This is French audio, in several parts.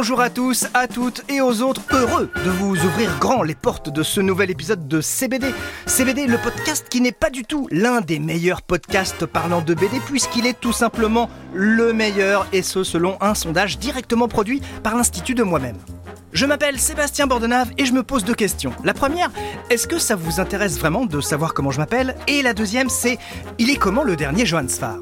Bonjour à tous, à toutes et aux autres, heureux de vous ouvrir grand les portes de ce nouvel épisode de CBD. CBD, le podcast qui n'est pas du tout l'un des meilleurs podcasts parlant de BD, puisqu'il est tout simplement le meilleur, et ce selon un sondage directement produit par l'Institut de moi-même. Je m'appelle Sébastien Bordenave et je me pose deux questions. La première, est-ce que ça vous intéresse vraiment de savoir comment je m'appelle? Et la deuxième, c'est, il est comment le dernier Johann Sfar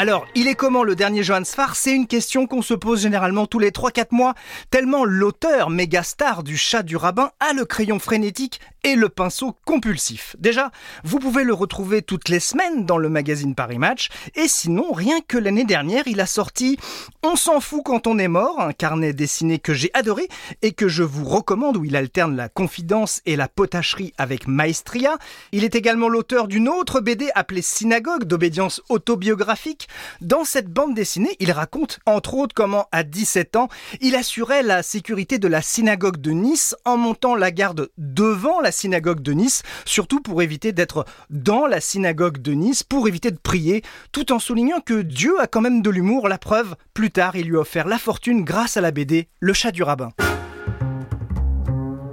alors, il est comment le dernier Johann Sfar C'est une question qu'on se pose généralement tous les 3-4 mois, tellement l'auteur méga star du chat du rabbin a le crayon frénétique et le pinceau compulsif. Déjà, vous pouvez le retrouver toutes les semaines dans le magazine Paris Match, et sinon, rien que l'année dernière, il a sorti On s'en fout quand on est mort, un carnet dessiné que j'ai adoré et que je vous recommande où il alterne la confidence et la potacherie avec maestria. Il est également l'auteur d'une autre BD appelée Synagogue d'obédience autobiographique dans cette bande dessinée, il raconte entre autres comment à 17 ans, il assurait la sécurité de la synagogue de Nice en montant la garde devant la synagogue de Nice, surtout pour éviter d'être dans la synagogue de Nice, pour éviter de prier, tout en soulignant que Dieu a quand même de l'humour. La preuve, plus tard, il lui a offert la fortune grâce à la BD Le chat du rabbin.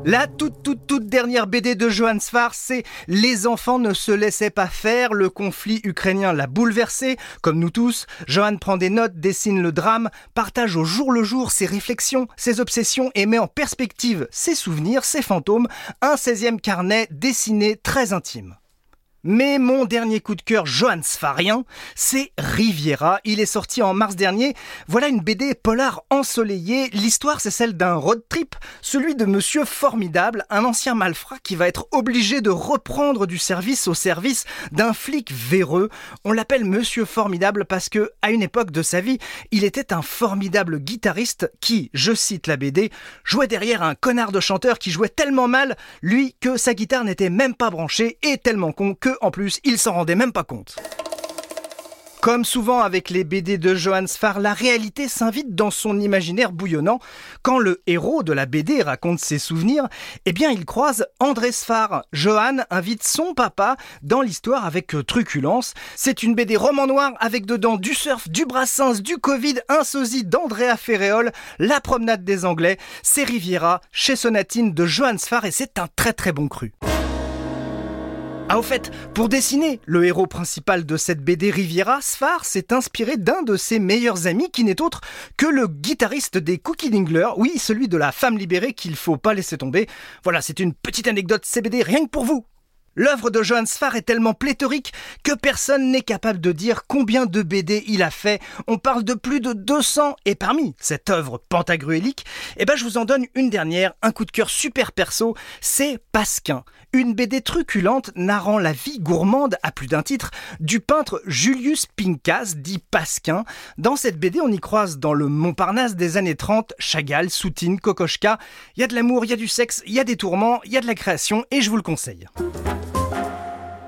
La toute toute toute dernière BD de Johann Sfar, c'est Les enfants ne se laissaient pas faire, le conflit ukrainien l'a bouleversé, comme nous tous. Johann prend des notes, dessine le drame, partage au jour le jour ses réflexions, ses obsessions et met en perspective ses souvenirs, ses fantômes, un 16e carnet dessiné très intime. Mais mon dernier coup de cœur Johann Sfarien, c'est Riviera. Il est sorti en mars dernier. Voilà une BD polar ensoleillée. L'histoire, c'est celle d'un road trip, celui de Monsieur Formidable, un ancien malfrat qui va être obligé de reprendre du service au service d'un flic véreux. On l'appelle Monsieur Formidable parce que, à une époque de sa vie, il était un formidable guitariste qui, je cite la BD, jouait derrière un connard de chanteur qui jouait tellement mal, lui, que sa guitare n'était même pas branchée et tellement con que en plus, il s'en rendait même pas compte. Comme souvent avec les BD de Johann Sfar, la réalité s'invite dans son imaginaire bouillonnant. Quand le héros de la BD raconte ses souvenirs, eh bien il croise André Sfar. Johann invite son papa dans l'histoire avec truculence. C'est une BD roman noir avec dedans du surf, du brassens, du Covid, un sosie d'Andrea Ferréol, la promenade des Anglais, c'est Riviera chez Sonatine de Johann Sfar et c'est un très très bon cru. Ah au fait, pour dessiner le héros principal de cette BD Riviera, Sfar s'est inspiré d'un de ses meilleurs amis qui n'est autre que le guitariste des Cookie Dingler, oui, celui de la femme libérée qu'il faut pas laisser tomber. Voilà, c'est une petite anecdote CBD rien que pour vous. L'œuvre de Johann Sfar est tellement pléthorique que personne n'est capable de dire combien de BD il a fait. On parle de plus de 200 et parmi cette œuvre pentagruélique, eh ben je vous en donne une dernière, un coup de cœur super perso, c'est Pasquin. Une BD truculente narrant la vie gourmande à plus d'un titre du peintre Julius Pincas, dit Pasquin. Dans cette BD, on y croise dans le Montparnasse des années 30 Chagall, Soutine, Kokoschka. Il y a de l'amour, il y a du sexe, il y a des tourments, il y a de la création et je vous le conseille.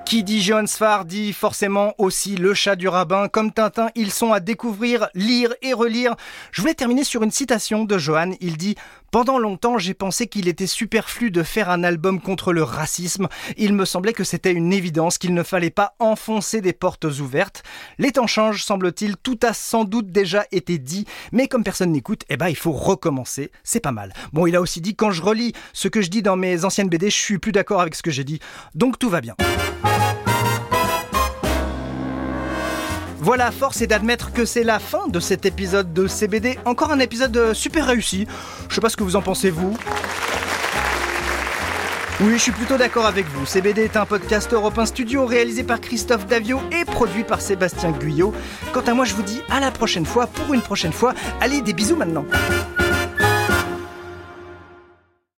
Qui dit Johann Sfar dit forcément aussi le chat du rabbin. Comme Tintin, ils sont à découvrir, lire et relire. Je voulais terminer sur une citation de Johann. Il dit Pendant longtemps, j'ai pensé qu'il était superflu de faire un album contre le racisme. Il me semblait que c'était une évidence, qu'il ne fallait pas enfoncer des portes ouvertes. Les temps changent, semble-t-il. Tout a sans doute déjà été dit. Mais comme personne n'écoute, eh ben, il faut recommencer. C'est pas mal. Bon, il a aussi dit Quand je relis ce que je dis dans mes anciennes BD, je suis plus d'accord avec ce que j'ai dit. Donc tout va bien. Voilà, force est d'admettre que c'est la fin de cet épisode de CBD. Encore un épisode euh, super réussi. Je sais pas ce que vous en pensez, vous. Oui, je suis plutôt d'accord avec vous. CBD est un podcast européen studio réalisé par Christophe Davio et produit par Sébastien Guyot. Quant à moi, je vous dis à la prochaine fois pour une prochaine fois. Allez, des bisous maintenant.